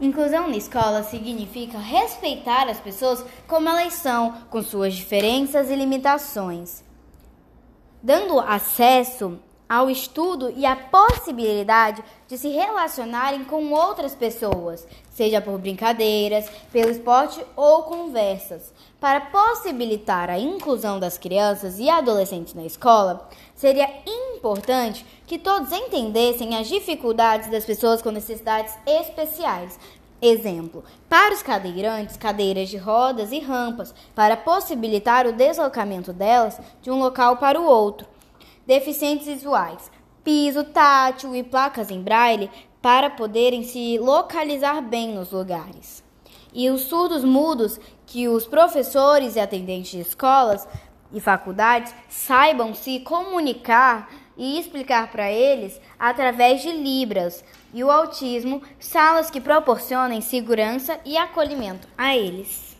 Inclusão na escola significa respeitar as pessoas como elas são, com suas diferenças e limitações, dando acesso ao estudo e à possibilidade de se relacionarem com outras pessoas, seja por brincadeiras, pelo esporte ou conversas. Para possibilitar a inclusão das crianças e adolescentes na escola, seria importante que todos entendessem as dificuldades das pessoas com necessidades especiais. Exemplo: para os cadeirantes, cadeiras de rodas e rampas, para possibilitar o deslocamento delas de um local para o outro deficientes visuais, piso tátil e placas em braille para poderem se localizar bem nos lugares. E os surdos mudos que os professores e atendentes de escolas e faculdades saibam se comunicar e explicar para eles através de Libras e o autismo, salas que proporcionem segurança e acolhimento a eles.